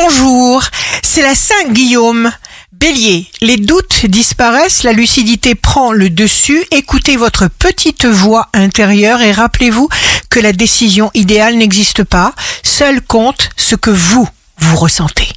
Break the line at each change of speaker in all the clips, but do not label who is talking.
Bonjour, c'est la Saint-Guillaume. Bélier, les doutes disparaissent, la lucidité prend le dessus, écoutez votre petite voix intérieure et rappelez-vous que la décision idéale n'existe pas, seul compte ce que vous, vous ressentez.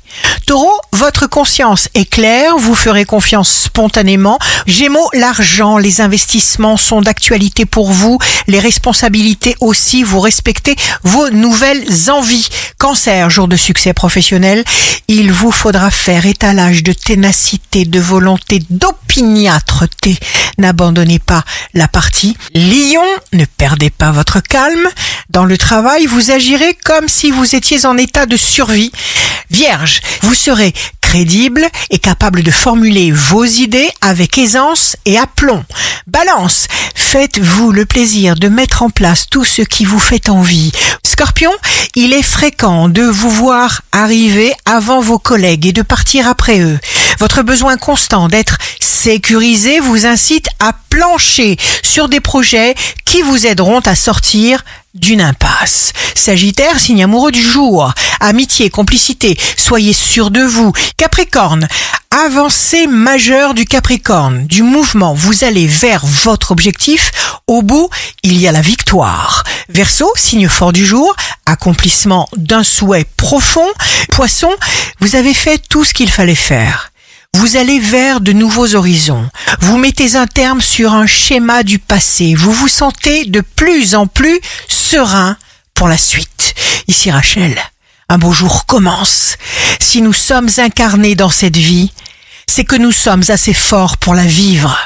Taureau, votre conscience est claire, vous ferez confiance spontanément. Gémeaux, l'argent, les investissements sont d'actualité pour vous, les responsabilités aussi, vous respectez vos nouvelles envies. Cancer, jour de succès professionnel, il vous faudra faire étalage de ténacité, de volonté, d'opiniâtreté. N'abandonnez pas la partie. Lion, ne perdez pas votre calme. Dans le travail, vous agirez comme si vous étiez en état de survie. Vierge, vous serez crédible et capable de formuler vos idées avec aisance et aplomb. Balance, faites-vous le plaisir de mettre en place tout ce qui vous fait envie. Scorpion, il est fréquent de vous voir arriver avant vos collègues et de partir après eux. Votre besoin constant d'être sécurisé vous incite à plancher sur des projets qui vous aideront à sortir d'une impasse. Sagittaire, signe amoureux du jour. Amitié, complicité, soyez sûr de vous. Capricorne, avancée majeure du Capricorne, du mouvement, vous allez vers votre objectif. Au bout, il y a la victoire. Verseau, signe fort du jour, accomplissement d'un souhait profond. Poisson, vous avez fait tout ce qu'il fallait faire. Vous allez vers de nouveaux horizons. Vous mettez un terme sur un schéma du passé. Vous vous sentez de plus en plus serein pour la suite. Ici Rachel, un beau jour commence. Si nous sommes incarnés dans cette vie, c'est que nous sommes assez forts pour la vivre.